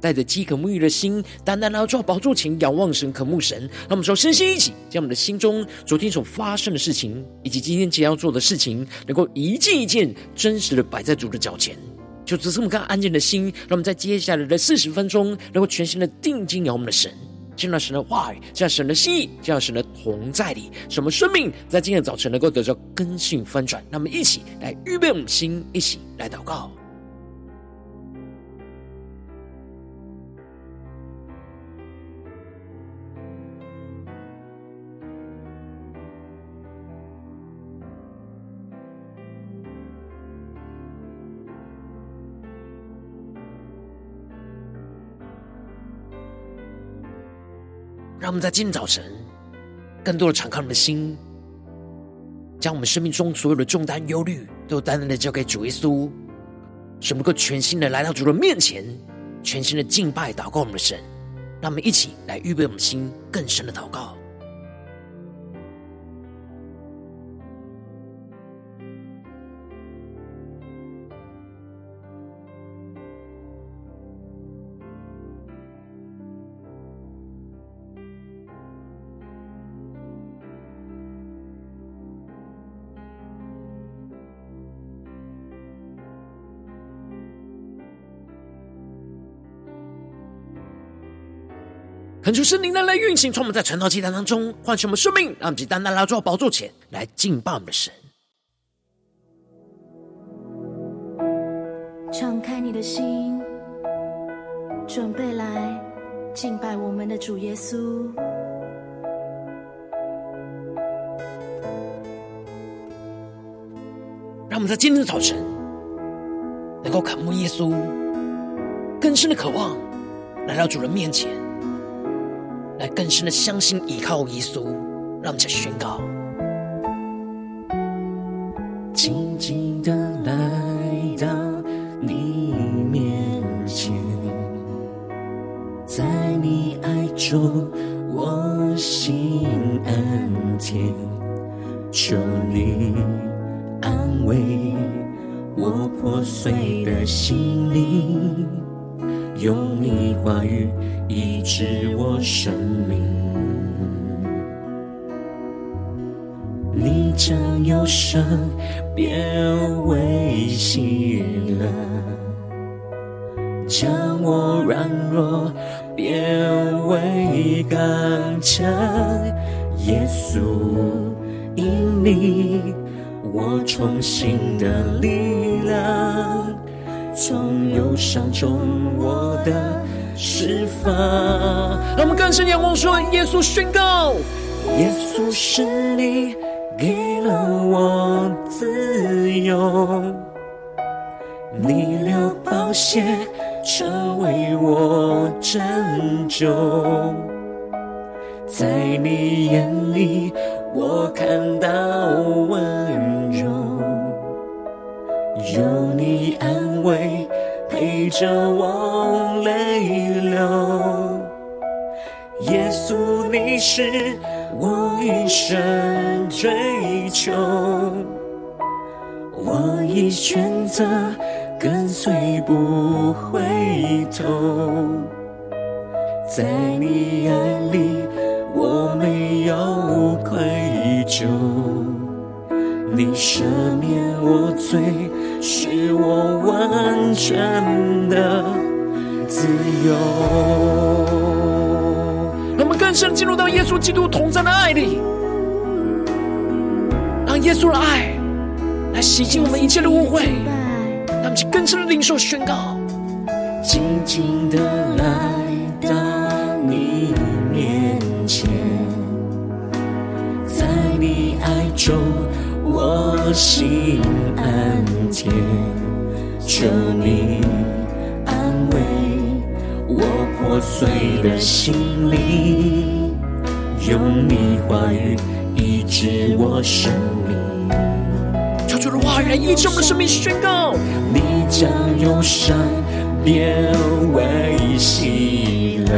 带着饥渴沐浴的心，单单来到宝座前，仰望神，渴慕神。让我们说，身心一起，将我们的心中昨天所发生的事情，以及今天即将要做的事情，能够一件一件真实的摆在主的脚前。就只是我们看安静的心，让我们在接下来的四十分钟，能够全心的定睛仰望我们的神。见到神的话语，见到神的心意，见到神的同在里，什么生命在今天早晨能够得到更新翻转？那么，一起来预备我们的心，一起来祷告。让我们在今天早晨，更多的敞开我们的心，将我们生命中所有的重担、忧虑，都单单的交给主耶稣，使我们能够全新的来到主的面前，全新的敬拜、祷告我们的神。让我们一起来预备我们的心更深的祷告。恳求圣灵的来运行，从我们在传道祭坛当中唤醒我们生命，让我们单单来到主宝座前来敬拜我们的神。敞开你的心，准备来敬拜我们的主耶稣。让我们在今天的早晨能够渴慕耶稣，更深的渴望来到主人面前。更深的相信依靠耶稣，让我们再宣告，静静的让我们更深仰望说：耶稣宣告，耶稣是你给了我自由，你流宝血成为我拯救，稣，你是我一生追求，我已选择跟随不回头，在你眼里我没有愧疚。你赦免我罪，是我完全的自由。更深进入到耶稣基督同在的爱里，让耶稣的爱来洗净我们一切的误会，让我们更深的领受宣告，静静的来到你面前，在你爱中。我心安恬，求你破碎的心灵，用你话语医治我生命。求主的话语来医治我们的生命，宣告你将忧伤变为喜乐，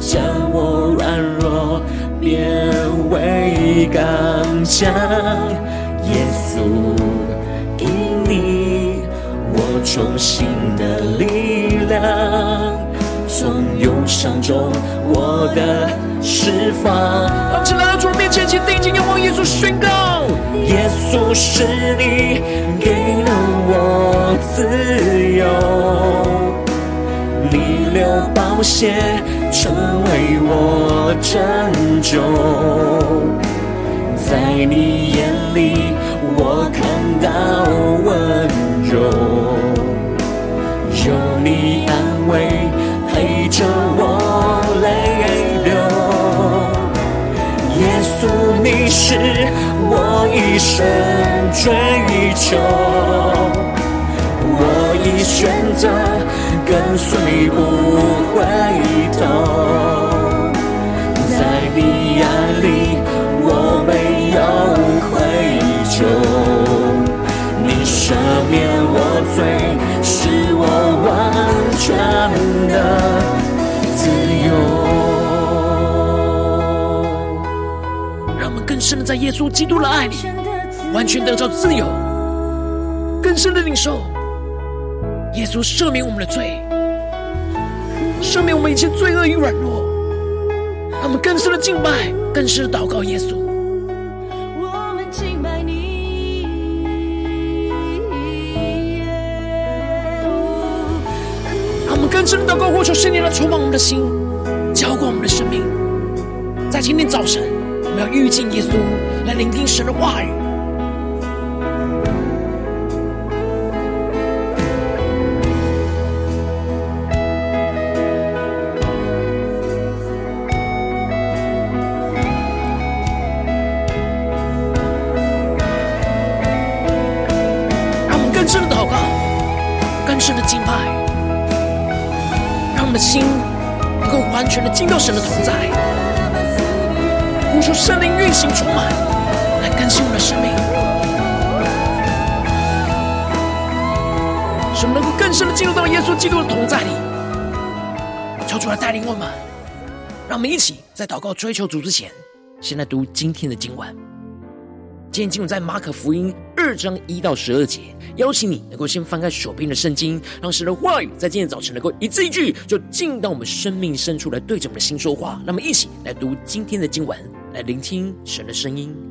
将我软弱变为刚强。耶稣，因你我重新的力量。从忧伤中，我的释放。让我们来到主面前，请定睛仰望耶稣，宣告：耶稣是你给了我自由，你流宝血成为我拯救，在你眼里我看到温柔，有你安慰。陪着我泪流，耶稣，你是我一生追求，我已选择跟随不回头，在你眼里我没有愧疚，你赦免我罪，是我完全的自由。让我们更。深的在耶稣基督的爱里，完全得到自由，更深的领受耶稣赦免我们的罪，赦免我们一切罪恶与软弱，让我们更深的敬拜，更深的祷告耶稣。更深的祷告，呼求圣灵来充满我们的心，浇灌我们的生命，在今天早晨。我们要遇见耶稣，来聆听神的话语。完全的进到神的同在。呼求圣灵运行充满，来更新我们的生命，使我们能够更深的进入到耶稣基督的同在里。求主来带领我们，让我们一起在祷告追求主之前，先来读今天的经文。今天经文在马可福音二章一到十二节。邀请你能够先翻开手边的圣经，让神的话语在今天早晨能够一字一句，就进到我们生命深处来对着我们的心说话。那么，一起来读今天的经文，来聆听神的声音。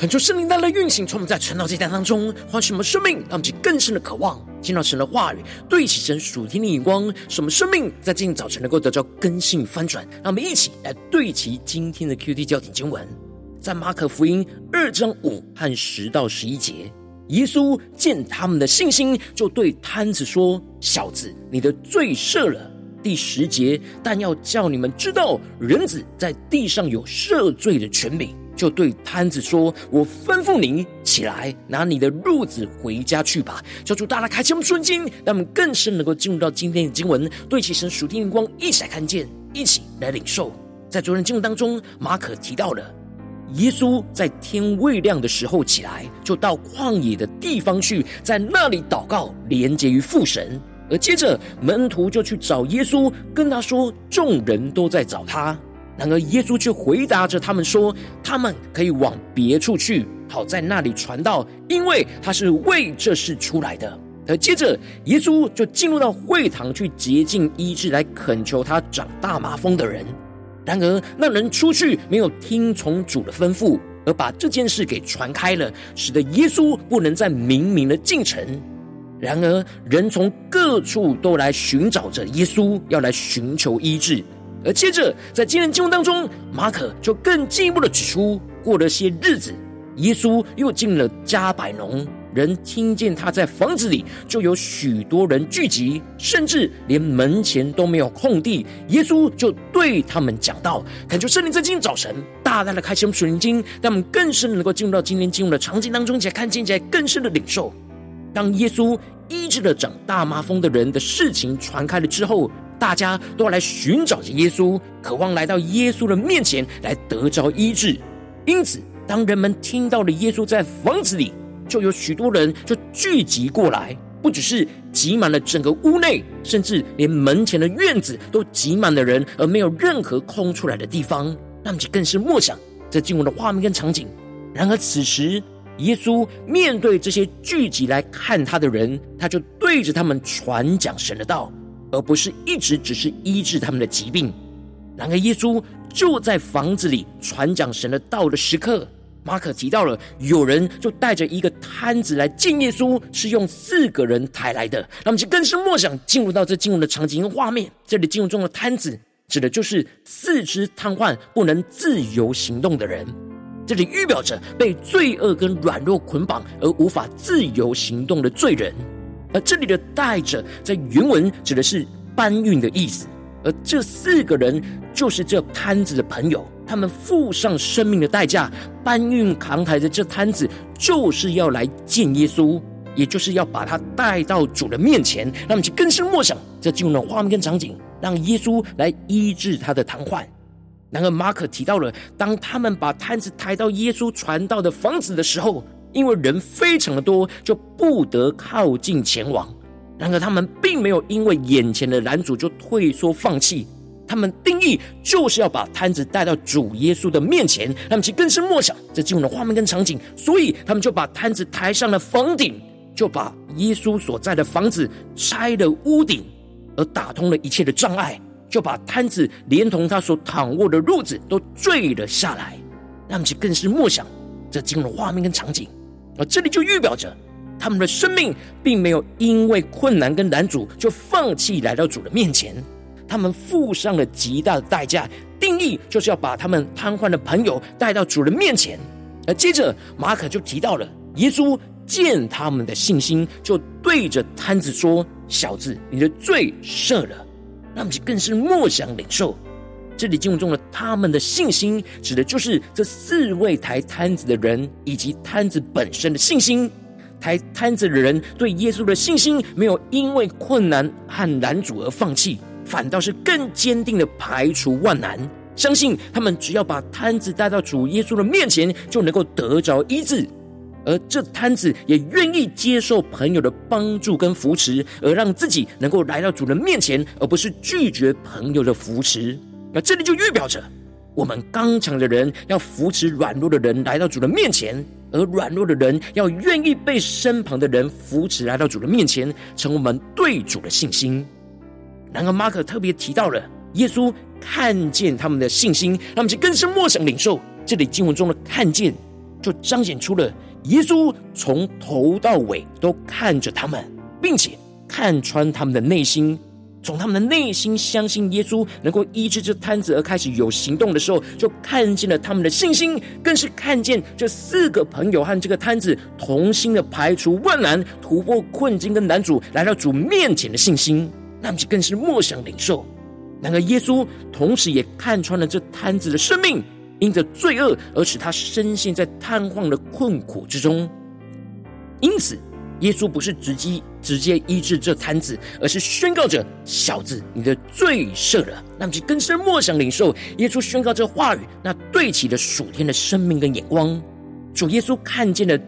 恳求圣灵带来运行，从我们在晨祷祭坛当中唤醒我们生命，让我们更深的渴望见到神的话语，对齐神属天的眼光，使我们生命在今天早晨能够得到更新翻转。让我们一起来对齐今天的 QT 焦点经文，在马可福音二章五和十到十一节，耶稣见他们的信心，就对瘫子说：“小子，你的罪赦了。”第十节，但要叫你们知道，人子在地上有赦罪的权柄。就对摊子说：“我吩咐你起来，拿你的褥子回家去吧。”求主大大开启我们瞬间，让我们更深能够进入到今天的经文，对齐神属天的光，一起来看见，一起来领受。在昨天经文当中，马可提到了耶稣在天未亮的时候起来，就到旷野的地方去，在那里祷告，连接于父神。而接着门徒就去找耶稣，跟他说：“众人都在找他。”然而，耶稣却回答着他们说：“他们可以往别处去，好在那里传道，因为他是为这事出来的。”而接着，耶稣就进入到会堂去洁净医治，来恳求他长大麻风的人。然而，那人出去没有听从主的吩咐，而把这件事给传开了，使得耶稣不能再明明的进城。然而，人从各处都来寻找着耶稣，要来寻求医治。而接着，在今天经文当中，马可就更进一步的指出，过了些日子，耶稣又进了加百农，人听见他在房子里，就有许多人聚集，甚至连门前都没有空地。耶稣就对他们讲道，恳求圣灵在今天早晨大大的开启我们属灵经，让我们更深能够进入到今天经文的场景当中，且看见起来更深的领受。当耶稣医治了长大麻风的人的事情传开了之后，大家都要来寻找着耶稣，渴望来到耶稣的面前来得着医治。因此，当人们听到了耶稣在房子里，就有许多人就聚集过来，不只是挤满了整个屋内，甚至连门前的院子都挤满了人，而没有任何空出来的地方。那么就更是默想这经文的画面跟场景。然而此时，耶稣面对这些聚集来看他的人，他就对着他们传讲神的道。而不是一直只是医治他们的疾病。然而，耶稣就在房子里传讲神的道的时刻，马可提到了有人就带着一个摊子来见耶稣，是用四个人抬来的。那么，就更是默想进入到这进入的场景跟画面。这里进入中的摊子，指的就是四肢瘫痪、不能自由行动的人。这里预表着被罪恶跟软弱捆绑而无法自由行动的罪人。而这里的带着，在原文指的是搬运的意思，而这四个人就是这摊子的朋友，他们付上生命的代价，搬运扛抬着这摊子，就是要来见耶稣，也就是要把他带到主的面前，让我们去更深默想这进入的画面跟场景，让耶稣来医治他的瘫痪。然而马可提到了，当他们把摊子抬到耶稣传道的房子的时候。因为人非常的多，就不得靠近前往。然而，他们并没有因为眼前的拦阻就退缩放弃。他们定义就是要把摊子带到主耶稣的面前，他们其更是默想这进入的画面跟场景。所以，他们就把摊子抬上了房顶，就把耶稣所在的房子拆了屋顶，而打通了一切的障碍，就把摊子连同他所躺卧的褥子都坠了下来。他们其更是默想这进入的画面跟场景。而这里就预表着，他们的生命并没有因为困难跟拦阻就放弃来到主的面前，他们付上了极大的代价，定义就是要把他们瘫痪的朋友带到主的面前。而接着马可就提到了，耶稣见他们的信心，就对着瘫子说：“小子，你的罪赦了。”那么就更是默想领受。这里经文中的他们的信心，指的就是这四位抬摊子的人以及摊子本身的信心。抬摊子的人对耶稣的信心，没有因为困难和难主而放弃，反倒是更坚定的排除万难，相信他们只要把摊子带到主耶稣的面前，就能够得着医治。而这摊子也愿意接受朋友的帮助跟扶持，而让自己能够来到主人面前，而不是拒绝朋友的扶持。那这里就预表着，我们刚强的人要扶持软弱的人来到主的面前，而软弱的人要愿意被身旁的人扶持来到主的面前，成为我们对主的信心。然而，马可特别提到了耶稣看见他们的信心，他们就更深默想领受这里经文中的看见，就彰显出了耶稣从头到尾都看着他们，并且看穿他们的内心。从他们的内心相信耶稣能够医治这摊子而开始有行动的时候，就看见了他们的信心，更是看见这四个朋友和这个摊子同心的排除万难、突破困境跟男主，来到主面前的信心，那么就更是默想领受。然而耶稣同时也看穿了这摊子的生命，因着罪恶而使他深陷在瘫痪的困苦之中，因此。耶稣不是直击直接医治这瘫子，而是宣告着：“小子，你的罪赦了。”那么就更深默想领受耶稣宣告这话语，那对齐了属天的生命跟眼光。主耶稣看见了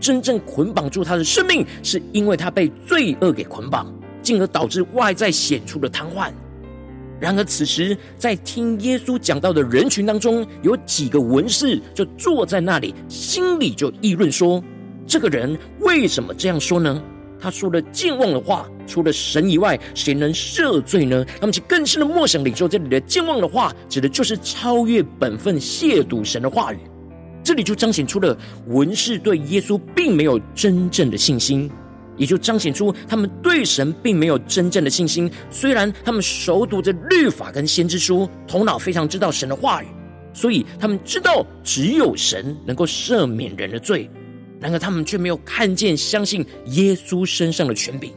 真正捆绑住他的生命，是因为他被罪恶给捆绑，进而导致外在显出的瘫痪。然而此时在听耶稣讲到的人群当中，有几个文士就坐在那里，心里就议论说。这个人为什么这样说呢？他说了健忘的话，除了神以外，谁能赦罪呢？那么，就更深的默想领受这里的健忘的话，指的就是超越本分、亵渎神的话语。这里就彰显出了文士对耶稣并没有真正的信心，也就彰显出他们对神并没有真正的信心。虽然他们熟读着律法跟先知书，头脑非常知道神的话语，所以他们知道只有神能够赦免人的罪。然而，他们却没有看见、相信耶稣身上的权柄，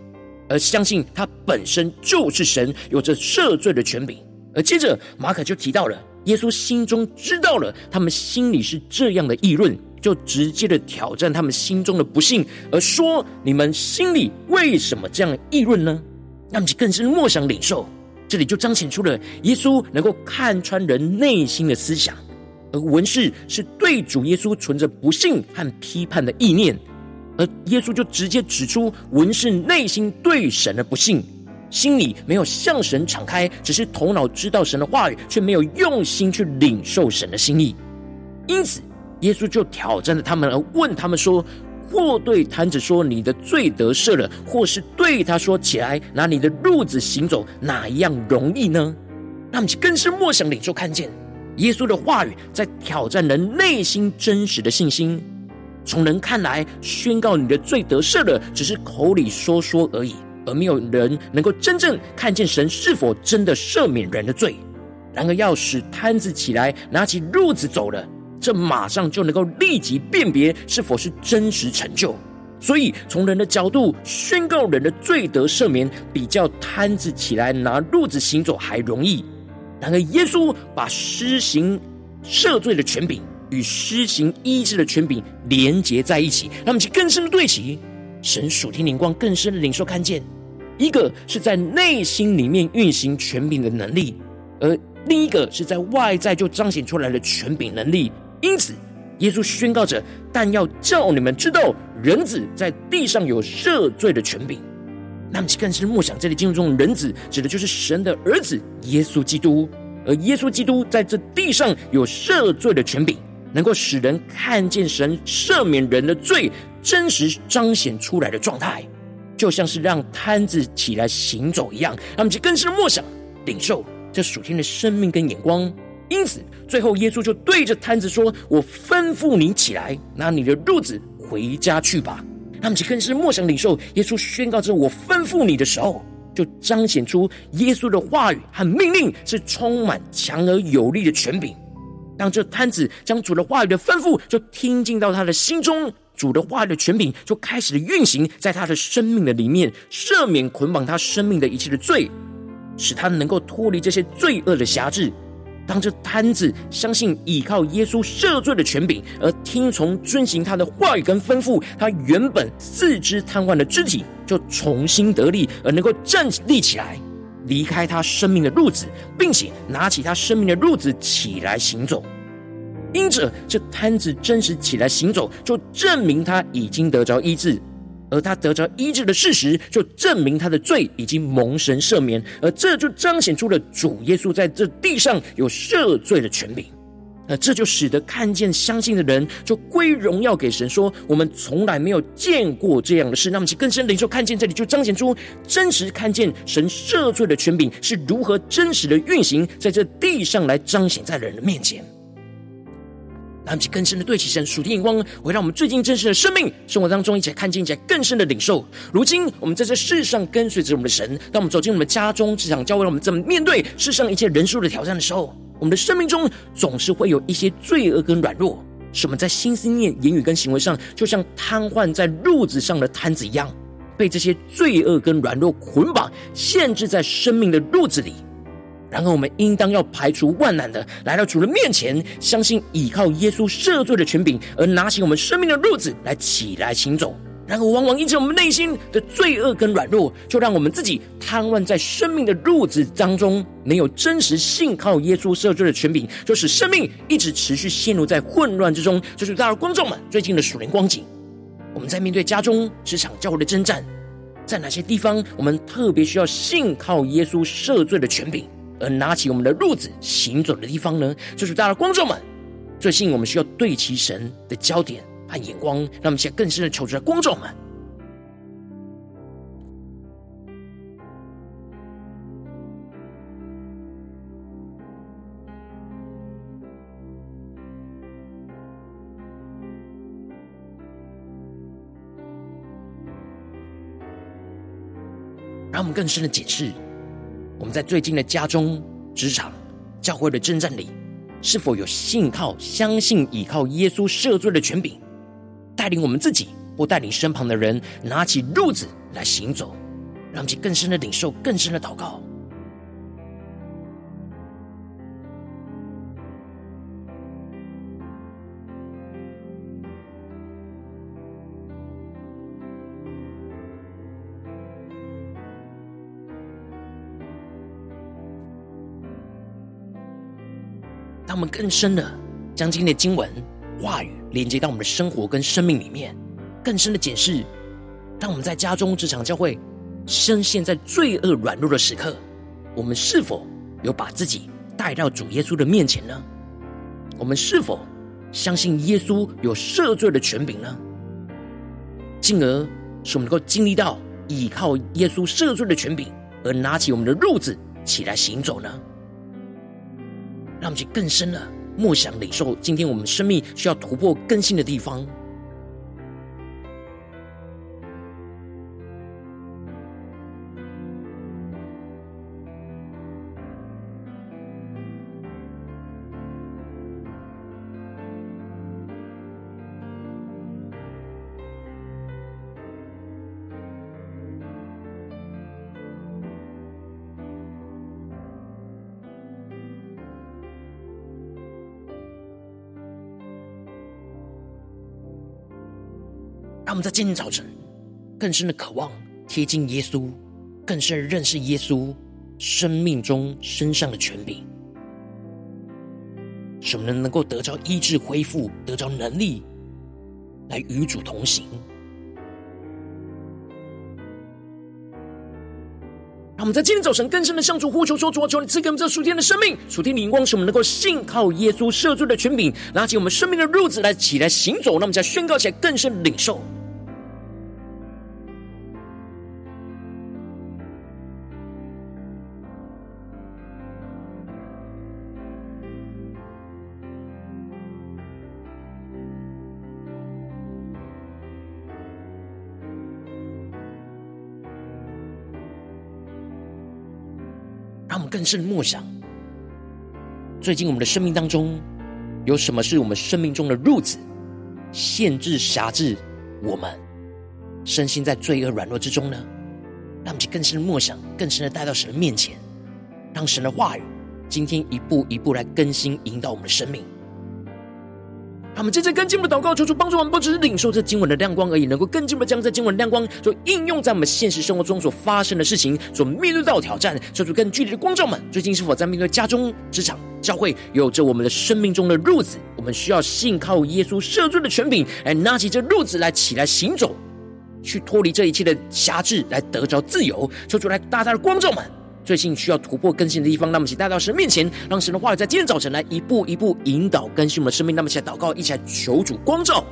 而相信他本身就是神，有着赦罪的权柄。而接着，马可就提到了耶稣心中知道了他们心里是这样的议论，就直接的挑战他们心中的不信，而说：“你们心里为什么这样议论呢？”那么，就更是默想领受，这里就彰显出了耶稣能够看穿人内心的思想。而文士是对主耶稣存着不信和批判的意念，而耶稣就直接指出文士内心对神的不信，心里没有向神敞开，只是头脑知道神的话语，却没有用心去领受神的心意。因此，耶稣就挑战了他们，而问他们说：或对瘫子说你的罪得赦了，或是对他说起来拿你的褥子行走，哪一样容易呢？那么就更是默想领受看见。耶稣的话语在挑战人内心真实的信心。从人看来，宣告你的罪得赦的，只是口里说说而已，而没有人能够真正看见神是否真的赦免人的罪。然而，要使摊子起来，拿起褥子走了，这马上就能够立即辨别是否是真实成就。所以，从人的角度宣告人的罪得赦免，比较摊子起来拿褥子行走还容易。然而，耶稣把施行赦罪的权柄与施行医治的权柄连结在一起，让我们去更深的对齐。神属天灵光更深的领受看见，一个是在内心里面运行权柄的能力，而另一个是在外在就彰显出来的权柄能力。因此，耶稣宣告着：“但要叫你们知道，人子在地上有赦罪的权柄。”那么，更是默想这里经文中的人子，指的就是神的儿子耶稣基督。而耶稣基督在这地上有赦罪的权柄，能够使人看见神赦免人的罪真实彰显出来的状态，就像是让瘫子起来行走一样。那么，就更是默想领受这属天的生命跟眼光。因此，最后耶稣就对着瘫子说：“我吩咐你起来，拿你的褥子回家去吧。”他们就更是默想领受耶稣宣告着“我吩咐你”的时候，就彰显出耶稣的话语和命令是充满强而有力的权柄。当这瘫子将主的话语的吩咐就听进到他的心中，主的话语的权柄就开始了运行在他的生命的里面，赦免捆绑他生命的一切的罪，使他能够脱离这些罪恶的辖制。当这瘫子相信依靠耶稣赦罪的权柄，而听从遵行他的话语跟吩咐，他原本四肢瘫痪的肢体就重新得力，而能够站立起来，离开他生命的褥子，并且拿起他生命的褥子起来行走。因着这瘫子真实起来行走，就证明他已经得着医治。而他得着医治的事实，就证明他的罪已经蒙神赦免，而这就彰显出了主耶稣在这地上有赦罪的权柄。那这就使得看见相信的人就归荣耀给神，说我们从来没有见过这样的事。那么，其更深领受看见这里，就彰显出真实看见神赦罪的权柄是如何真实的运行在这地上来彰显在人的面前。让我们更深的对齐神属天眼光，会让我们最近真实的生命生活当中，一起看见，一起更深的领受。如今我们在这世上跟随着我们的神，当我们走进我们的家中、职场、教会，我们怎么面对世上一切人数的挑战的时候，我们的生命中总是会有一些罪恶跟软弱，使我们在心思念、言语跟行为上，就像瘫痪在褥子上的瘫子一样，被这些罪恶跟软弱捆绑，限制在生命的褥子里。然后我们应当要排除万难的来到主的面前，相信倚靠耶稣赦罪的权柄，而拿起我们生命的褥子来起来行走。然后往往因着我们内心的罪恶跟软弱，就让我们自己瘫痪在生命的褥子当中，没有真实信靠耶稣赦罪的权柄，就使生命一直持续陷入在混乱之中。就是大家观众们最近的属灵光景，我们在面对家中、职场、教会的征战，在哪些地方我们特别需要信靠耶稣赦罪的权柄？而拿起我们的褥子行走的地方呢，就是大家的观众们，最近我们需要对齐神的焦点和眼光，让我们现在更深的求助的观众们，让我们更深的解释。我们在最近的家中、职场、教会的征战里，是否有信靠、相信、倚靠耶稣赦罪的权柄，带领我们自己或带领身旁的人拿起路子来行走，让其更深的领受、更深的祷告。我们更深的将今天的经文话语连接到我们的生活跟生命里面，更深的解释，让我们在家中、职场、教会，深陷在罪恶软弱的时刻，我们是否有把自己带到主耶稣的面前呢？我们是否相信耶稣有赦罪的权柄呢？进而使我们能够经历到倚靠耶稣赦罪的权柄，而拿起我们的褥子起来行走呢？让我们去更深的默想领受，今天我们生命需要突破更新的地方。我们在今天早晨更深的渴望贴近耶稣，更深的认识耶稣生命中身上的权柄，使我们能够得着医治恢复，得着能力来与主同行。让我们在今天早晨更深的向主呼求说：主啊，求你赐给我们这属天的生命，属天的灵光，使我们能够信靠耶稣赦罪的权柄，拿起我们生命的褥子来起来行走。让我们再宣告起来，更深的领受。让我们更深的默想，最近我们的生命当中，有什么是我们生命中的褥子，限制、辖制我们，身心在罪恶软弱之中呢？让我们更深的默想，更深的带到神的面前，让神的话语今天一步一步来更新、引导我们的生命。他们接着更进一步祷告，求主帮助我们，不只是领受这经文的亮光而已，能够更进一步将这经文的亮光，就应用在我们现实生活中所发生的事情，所面对到挑战。求主更具体的光照们，最近是否在面对家中、职场、教会，有着我们的生命中的褥子？我们需要信靠耶稣赦罪的权柄，来拿起这褥子来起来行走，去脱离这一切的辖制，来得着自由。求主来大大的光照们。最近需要突破更新的地方，那么请带到神面前，让神的话语在今天早晨来一步一步引导更新我们的生命。那么一起来祷告，一起来求主光照。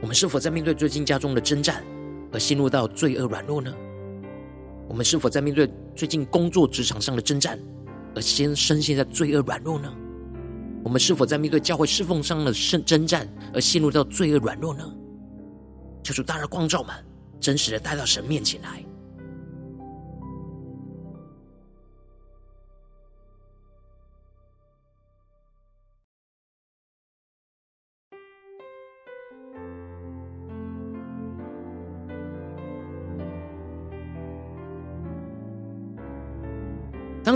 我们是否在面对最近家中的征战而陷入到罪恶软弱呢？我们是否在面对最近工作职场上的征战而先深陷在罪恶软弱呢？我们是否在面对教会侍奉上的圣征战而陷入到罪恶软弱呢？求主大大光照们，真实的带到神面前来。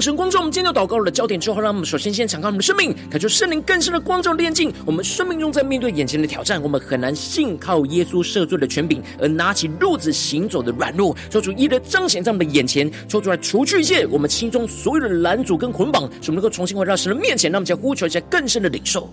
神光照我们今天祷告的焦点之后，让我们首先先敞开我们的生命，感受圣灵更深的光照炼净。我们生命中在面对眼前的挑战，我们很难信靠耶稣赦罪的权柄，而拿起路子行走的软弱，抽出一的彰显在我们的眼前，抽出来除去一切我们心中所有的拦阻跟捆绑，使我们能够重新回到神的面前，让我们再呼求一下更深的领受。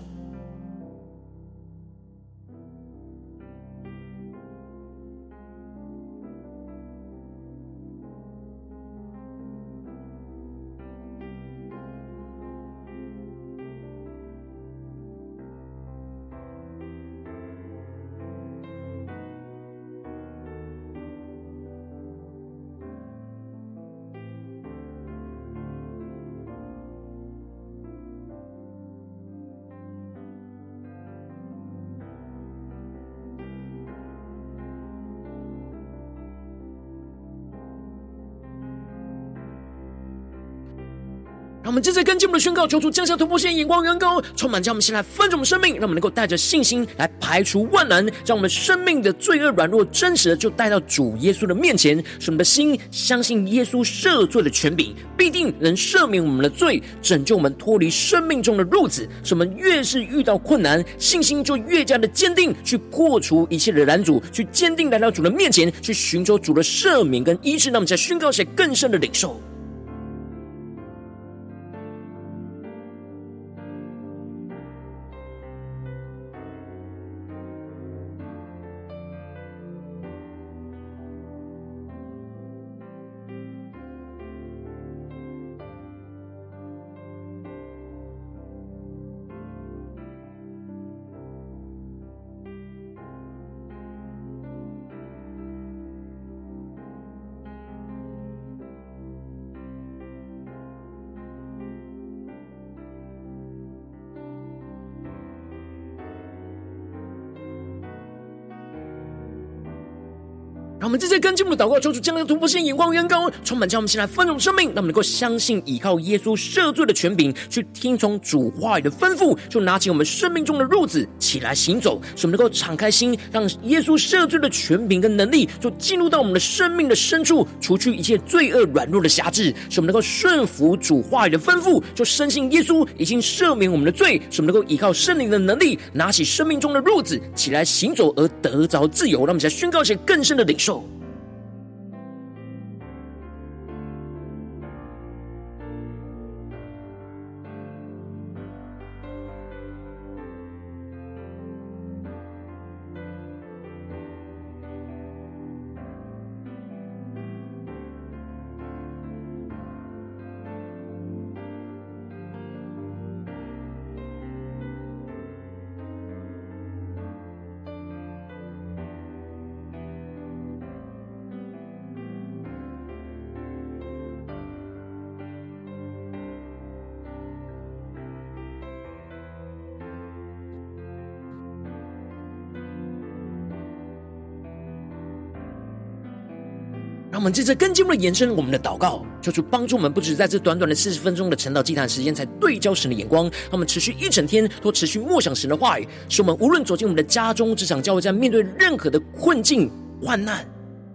们接着跟进我们的宣告，求主降下突破性眼光，远高，充满将我们先来分盛我们生命，让我们能够带着信心来排除万难，将我们生命的罪恶软弱真实的就带到主耶稣的面前，使我们的心相信耶稣赦罪的权柄，必定能赦免我们的罪，拯救我们脱离生命中的褥子。使我们越是遇到困难，信心就越加的坚定，去破除一切的拦阻，去坚定来到主的面前，去寻求主的赦免跟医治。让我们再宣告些更深的领受。们这些跟进我们的祷告，求主将来的突破性眼光远高，充满将我们现在丰盛生命，让我们能够相信依靠耶稣赦罪的权柄，去听从主话语的吩咐，就拿起我们生命中的褥子起来行走，使我们能够敞开心，让耶稣赦罪的权柄跟能力，就进入到我们的生命的深处，除去一切罪恶软弱的辖制，使我们能够顺服主话语的吩咐，就深信耶稣已经赦免我们的罪，使我们能够依靠圣灵的能力，拿起生命中的褥子起来行走，而得着自由。让我们再宣告一些更深的领受。们接着更进一步的延伸我们的祷告，求主帮助我们，不只在这短短的四十分钟的晨祷祭坛时间，才对焦神的眼光，让我们持续一整天都持续默想神的话语，使我们无论走进我们的家中、职场、教会，在面对任何的困境、患难，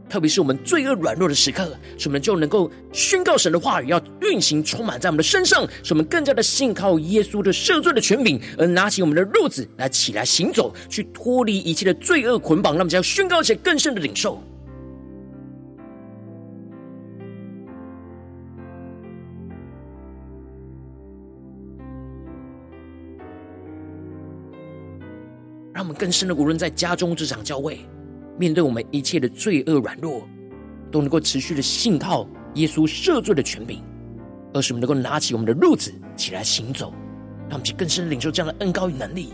特别是我们罪恶软弱的时刻，使我们就能够宣告神的话语要运行、充满在我们的身上，使我们更加的信靠耶稣的赦罪的权柄，而拿起我们的褥子来起来行走，去脱离一切的罪恶捆绑，让我们将宣告一些更深的领受。让我们更深的，无论在家中、职场、教会，面对我们一切的罪恶软弱，都能够持续的信靠耶稣赦罪的权柄，而是我们能够拿起我们的褥子起来行走，让我们去更深的领受这样的恩膏与能力。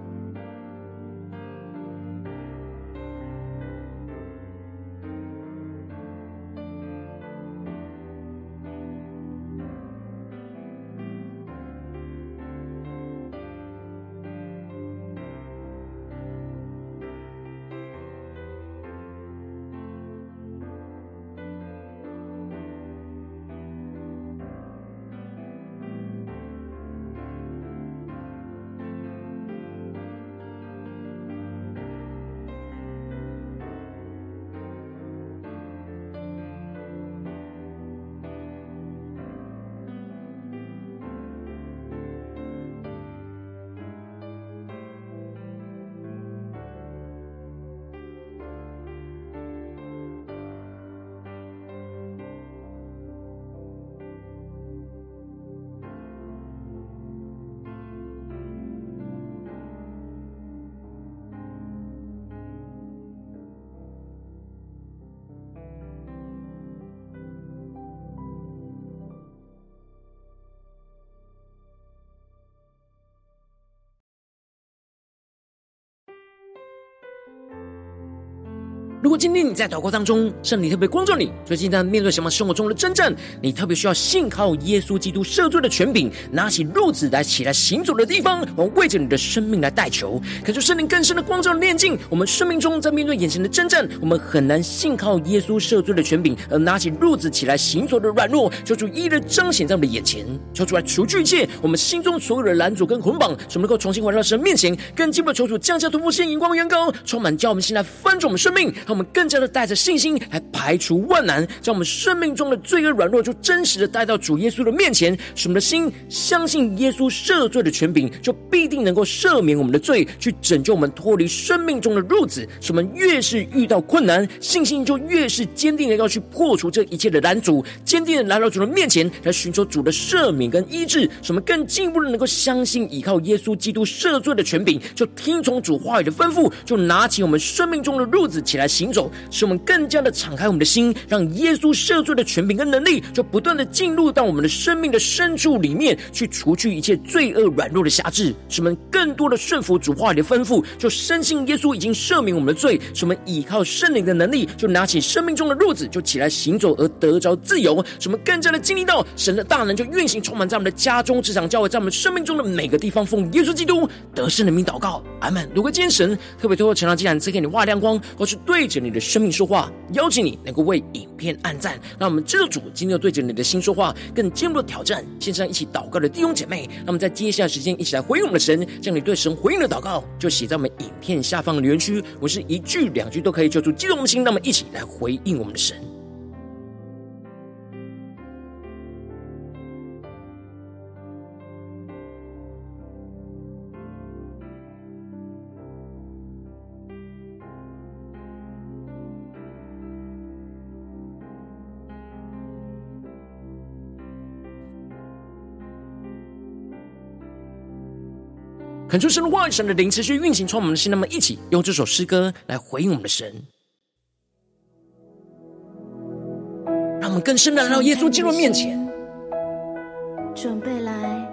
如果今天你在祷告当中，圣灵特别光照你，最近在面对什么生活中的征战，你特别需要信靠耶稣基督赦罪的权柄，拿起褥子来起来行走的地方，我为着你的生命来代求，可是圣灵更深的光照炼净我们生命中在面对眼前的征战，我们很难信靠耶稣赦罪的权柄，而拿起褥子起来行走的软弱，求主一一的彰显在我们的眼前，求主来除去一切我们心中所有的拦阻跟捆绑，使我们能够重新回到神面前，更进一步求主降下突破性、荧光、远高，充满叫我们心来翻转我们生命。让我们更加的带着信心来排除万难，将我们生命中的罪恶软弱，就真实的带到主耶稣的面前，使我们的心相信耶稣赦罪的权柄，就必定能够赦免我们的罪，去拯救我们脱离生命中的褥子。使我们越是遇到困难，信心就越是坚定的要去破除这一切的拦阻，坚定的来到主的面前，来寻求主的赦免跟医治。使我们更进一步的能够相信依靠耶稣基督赦罪的权柄，就听从主话语的吩咐，就拿起我们生命中的褥子起来行走。使我们更加的敞开我们的心，让耶稣赦罪的权柄跟能力，就不断的进入到我们的生命的深处里面，去除去一切罪恶软弱的辖制，使我们更多的顺服主话语的吩咐，就深信耶稣已经赦免我们的罪，使我们依靠圣灵的能力，就拿起生命中的褥子，就起来行走而得着自由，使我们更加的经历到神的大能就运行充满在我们的家中、职场、教会，在我们生命中的每个地方，奉耶稣基督得胜的名祷告，阿门。如果今天神特别透过晨祷祭坛赐给你画亮光，或是对着你的生命说话，邀请你能够为影片按赞，让我们这组今天要对着你的心说话，更进一步的挑战。线上一起祷告的弟兄姐妹，那么在接下来时间一起来回应我们的神，将你对神回应的祷告就写在我们影片下方的留言区。我是一句两句都可以，救出激动的心，那么一起来回应我们的神。恳求神的话语、神的灵持续运行，从我们的心，那么一起用这首诗歌来回应我们的神，让我们更深的来到耶稣基督面前，准备来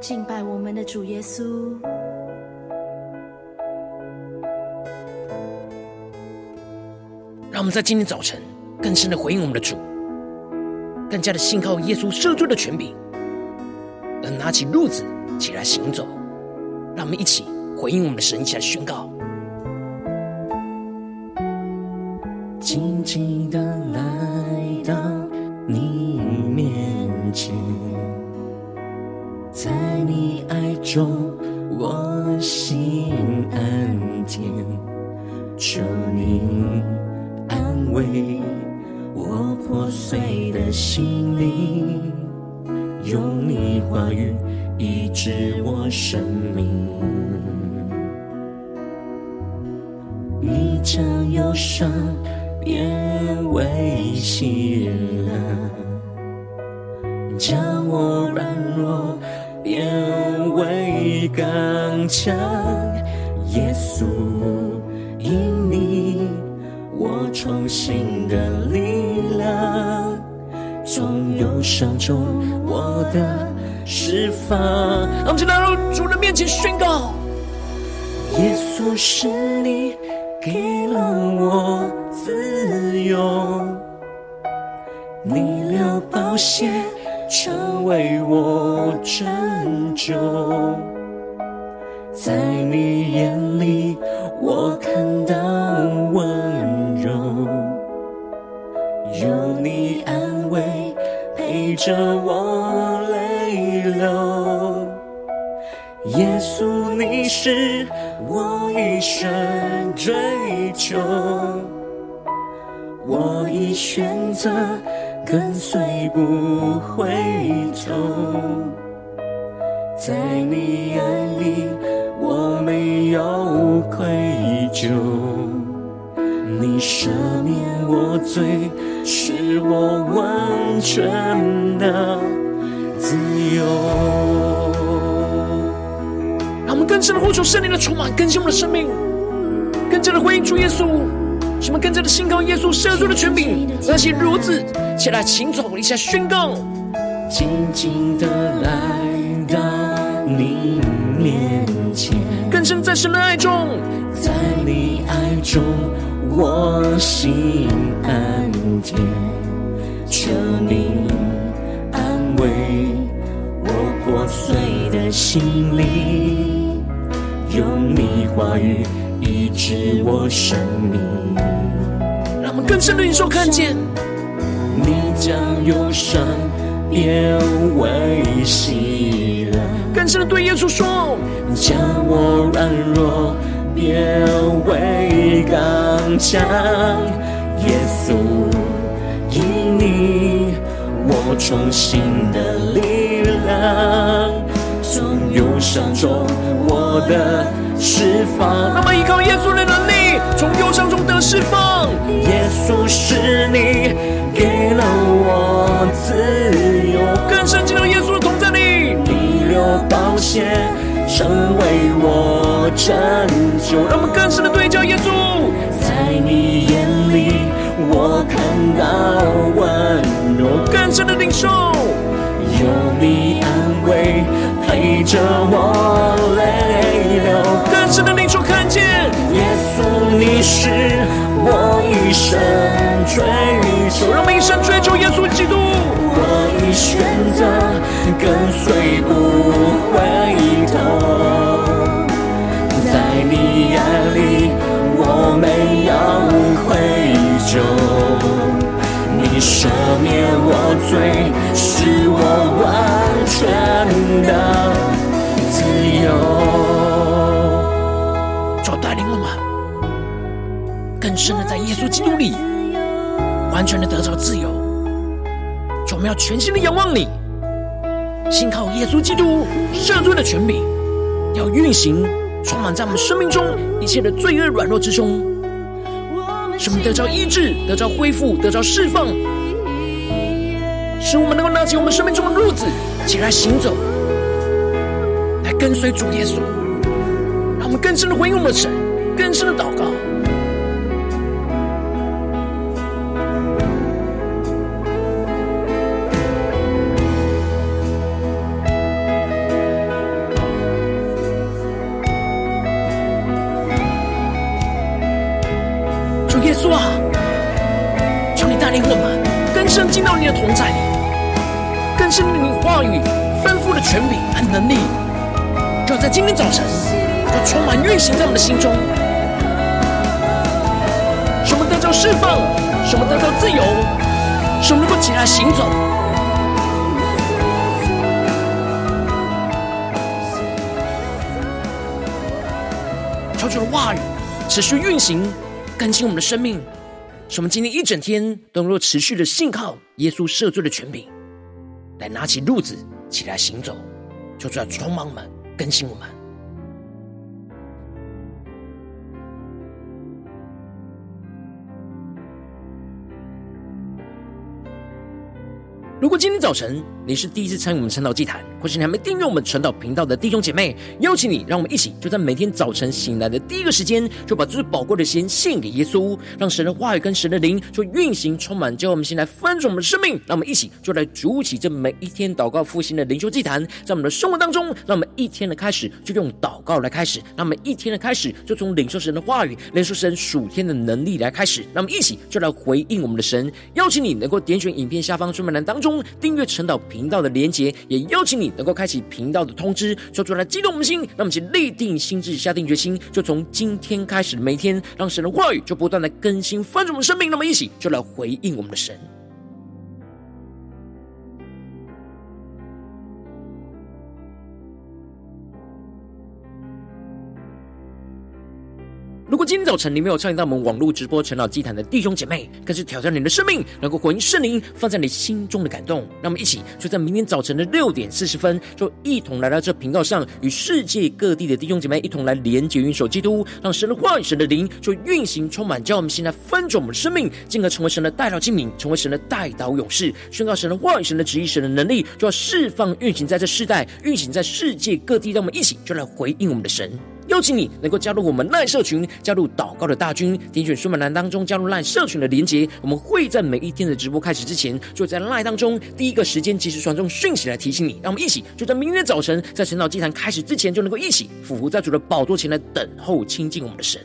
敬拜我们的主耶稣。让我们在今天早晨更深的回应我们的主，更加的信靠耶稣赦罪的权柄，而拿起路子起来行走。让我们一起回应我们的神，一起来宣告。静静的来到你面前，在你爱中我心安恬，求你安慰我破碎的心灵，用你话语。医治我生命，伤变为喜乐，将我软弱变为为刚强。耶稣，因你，我重新的力量，从忧伤中我的释放。让我们来到主的面前宣告：耶稣是你给了我自由，你流宝血成为我拯救。在你眼里，我看到温柔，有你安慰，陪着我泪流。耶稣，你是我一生追求，我已选择跟随不回头，在你眼里。我没有愧疚，你赦免我罪，是我完全的自由。让我们更深的呼求圣灵的充满，更新我们的生命，更加的回应主耶稣，什么更加的信靠耶稣赦罪的权柄。那些如此，起来，请走一下宣告，静静的来到你面前，更深在神的爱中，在你爱中我心安恬，求你安慰我破碎的心灵，用你话语医治我生命。让我们更深的领受看见，你将忧伤变为喜乐。更深的对耶稣说：“将我软弱变为刚强。”耶稣，因你，我重新的力量，伤中我的释放。那么依靠耶稣的能力，从忧伤中得释放。耶稣是你给了我自由，更深进到耶稣的同在里。宝血成为我拯救，让我们更深的对焦耶稣。在你眼里，我看到温柔，更深的领受。有你安慰，陪着我泪流。更深的领受看见，耶稣，你是我一生追求，让我们一生追求耶稣基督。我已选择跟随不回头，在你眼里我没有愧疚，你赦免我罪，使我深的在耶稣基督里，完全的得着自由。我们要全心的仰望你，信靠耶稣基督赦罪的权柄，要运行充满在我们生命中一切的罪恶软弱之中，使我们得着医治，得着恢复，得着释放，使我们能够拿起我们生命中的褥子起来行走，来跟随主耶稣，让我们更深的回应我们的神，更深的祷告。生命的话语丰富的权柄和能力，就要在今天早晨就充满运行在我们的心中，什么得到释放，什么得到自由，什么能够起来行走。求主的话语持续运行。更新我们的生命，使我们今天一整天都能够持续的信靠耶稣赦罪的权柄，来拿起褥子起来行走，就出来充满我们，更新我们。如果今天早晨你是第一次参与我们晨祷祭坛，或是你还没订阅我们晨祷频道的弟兄姐妹，邀请你，让我们一起就在每天早晨醒来的第一个时间，就把最宝贵的时间献给耶稣，让神的话语跟神的灵就运行充满，叫我们先来翻转我们的生命。让我们一起就来筑起这每一天祷告复兴的灵修祭坛，在我们的生活当中，让我们一天的开始就用祷告来开始，让我们一天的开始就从领受神的话语、领受神属天的能力来开始。让我们一起就来回应我们的神，邀请你能够点选影片下方说明栏当中。订阅陈祷频道的连结，也邀请你能够开启频道的通知，说出来激动我们心。让我们一起立定心志，下定决心，就从今天开始每天，让神的话语就不断的更新翻转我们生命。那么一起就来回应我们的神。今天早晨你没有参与到我们网络直播晨祷祭坛的弟兄姐妹，更是挑战你的生命，能够回应圣灵放在你心中的感动。让我们一起就在明天早晨的六点四十分，就一同来到这频道上，与世界各地的弟兄姐妹一同来连接、运手基督，让神的话语、神的灵就运行充满，叫我们现在翻转我们的生命，进而成为神的代祷精明，成为神的代祷勇士，宣告神的话语、神的旨意、神的能力，就要释放、运行在这世代，运行在世界各地。让我们一起就来回应我们的神。邀请你能够加入我们赖社群，加入祷告的大军，点选说明栏当中加入赖社群的连结。我们会在每一天的直播开始之前，就在赖当中第一个时间及时传送讯息来提醒你。让我们一起就在明天早晨，在神岛祭坛开始之前，就能够一起俯伏在主的宝座前来等候亲近我们的神。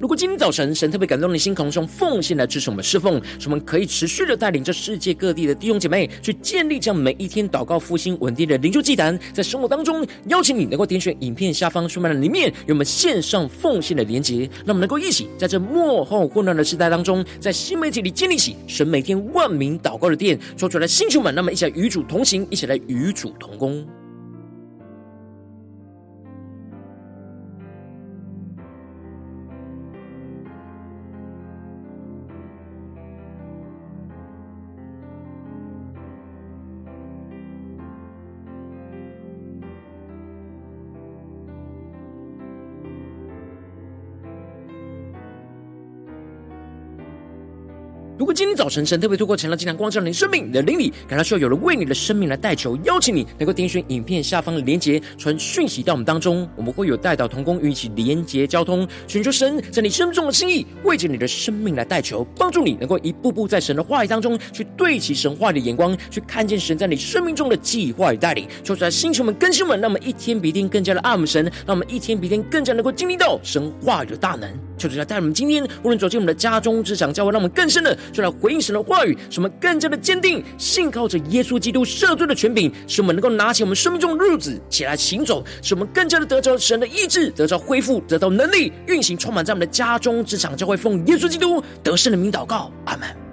如果今天早晨神特别感动你的心，可能用奉献来支持我们侍奉，使我们可以持续的带领着世界各地的弟兄姐妹去建立这样每一天祷告复兴稳定的灵修祭坛，在生活当中邀请你能够点选影片下方说明栏里面有我们线上奉献的连结，让我们能够一起在这末后混乱的时代当中，在新媒体里建立起神每天万名祷告的殿，说出来星球们，那么一起来与主同行，一起来与主同工。如果今天早晨神特别透过晨祷祭坛光照你生命，你的灵里感到需要有人为你的生命来代求，邀请你能够点选影片下方的连结，传讯息到我们当中，我们会有代祷同工与你一起连结交通，寻求神在你生命中的心意，为着你的生命来代求，帮助你能够一步步在神的话语当中去对齐神话的眼光，去看见神在你生命中的计划与带领。求主在星球们、更新们，让我们一天比一天更加的爱慕神，让我们一天比一天更加能够经历到神话语的大能。求主来带我们今天无论走进我们的家中、职场、教会，让我们更深的。就来回应神的话语，使我们更加的坚定，信靠着耶稣基督赦罪的权柄，使我们能够拿起我们生命中的日子起来行走，使我们更加的得着神的意志，得着恢复，得到能力运行，充满在我们的家中、职场、教会，奉耶稣基督得胜的名祷告，阿门。